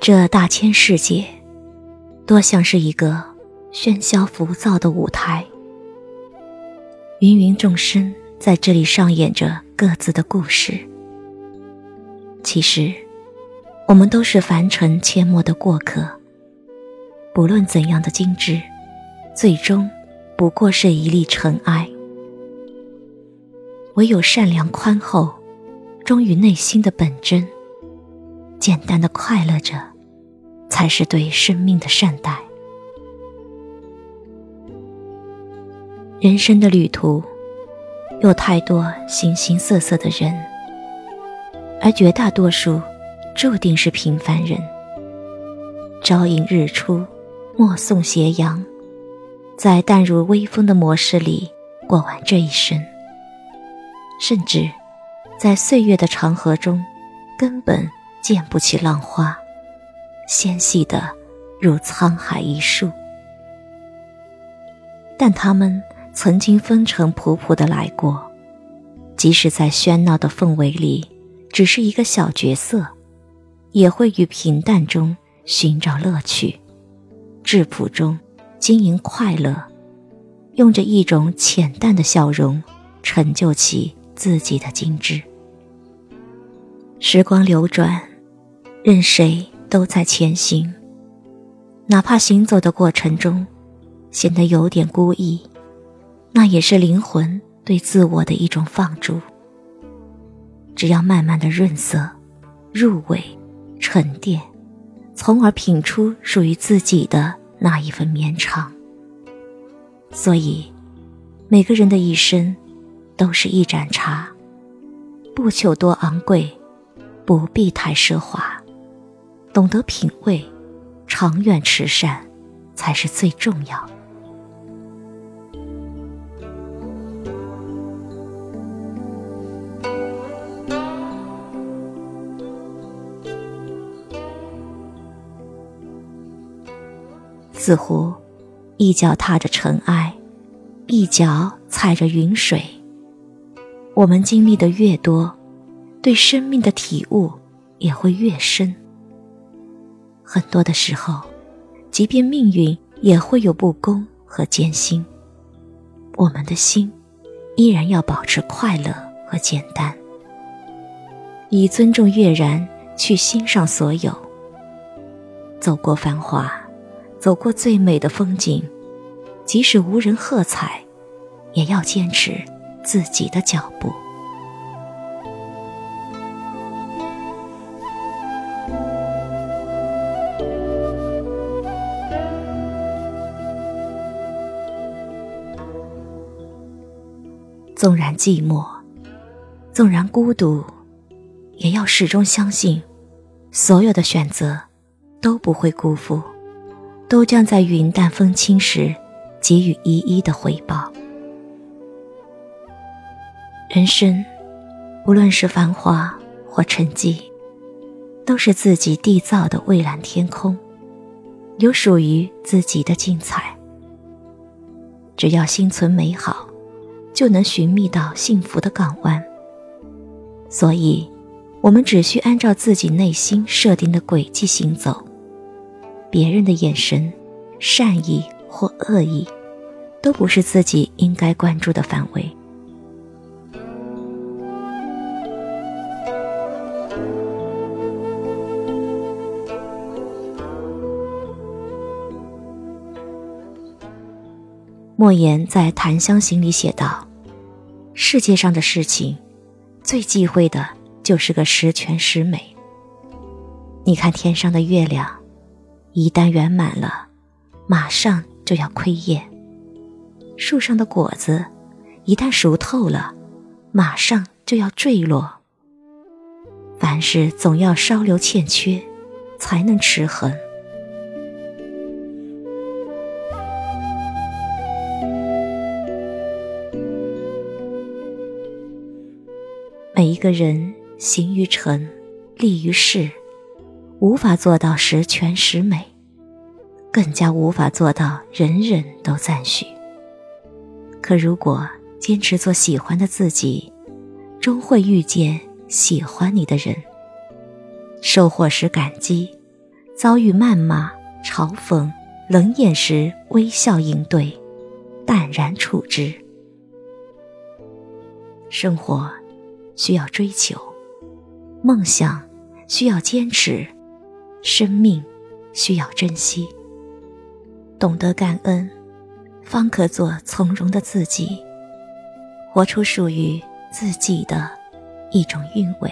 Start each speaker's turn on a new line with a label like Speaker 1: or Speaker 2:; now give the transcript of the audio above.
Speaker 1: 这大千世界，多像是一个喧嚣浮躁的舞台，芸芸众生在这里上演着各自的故事。其实，我们都是凡尘阡陌的过客。不论怎样的精致，最终不过是一粒尘埃。唯有善良宽厚，忠于内心的本真，简单的快乐着。才是对生命的善待。人生的旅途，有太多形形色色的人，而绝大多数注定是平凡人。朝迎日出，暮送斜阳，在淡如微风的模式里过完这一生，甚至在岁月的长河中，根本溅不起浪花。纤细的，如沧海一粟。但他们曾经风尘仆仆的来过，即使在喧闹的氛围里，只是一个小角色，也会于平淡中寻找乐趣，质朴中经营快乐，用着一种浅淡的笑容，成就起自己的精致。时光流转，任谁。都在前行，哪怕行走的过程中显得有点孤意，那也是灵魂对自我的一种放逐。只要慢慢的润色、入味、沉淀，从而品出属于自己的那一份绵长。所以，每个人的一生都是一盏茶，不求多昂贵，不必太奢华。懂得品味，长远慈善，才是最重要。似乎一脚踏着尘埃，一脚踩着云水。我们经历的越多，对生命的体悟也会越深。很多的时候，即便命运也会有不公和艰辛，我们的心依然要保持快乐和简单，以尊重悦然去欣赏所有。走过繁华，走过最美的风景，即使无人喝彩，也要坚持自己的脚步。纵然寂寞，纵然孤独，也要始终相信，所有的选择都不会辜负，都将在云淡风轻时给予一一的回报。人生，无论是繁华或沉寂，都是自己缔造的蔚蓝天空，有属于自己的精彩。只要心存美好。就能寻觅到幸福的港湾。所以，我们只需按照自己内心设定的轨迹行走。别人的眼神，善意或恶意，都不是自己应该关注的范围。莫言在《檀香刑》里写道。世界上的事情，最忌讳的就是个十全十美。你看天上的月亮，一旦圆满了，马上就要亏叶；树上的果子，一旦熟透了，马上就要坠落。凡事总要稍留欠缺，才能持恒。每一个人行于尘，立于世，无法做到十全十美，更加无法做到人人都赞许。可如果坚持做喜欢的自己，终会遇见喜欢你的人。收获时感激，遭遇谩骂、嘲讽、冷眼时微笑应对，淡然处之。生活需要追求，梦想需要坚持，生命需要珍惜。懂得感恩。方可做从容的自己，活出属于自己的一种韵味。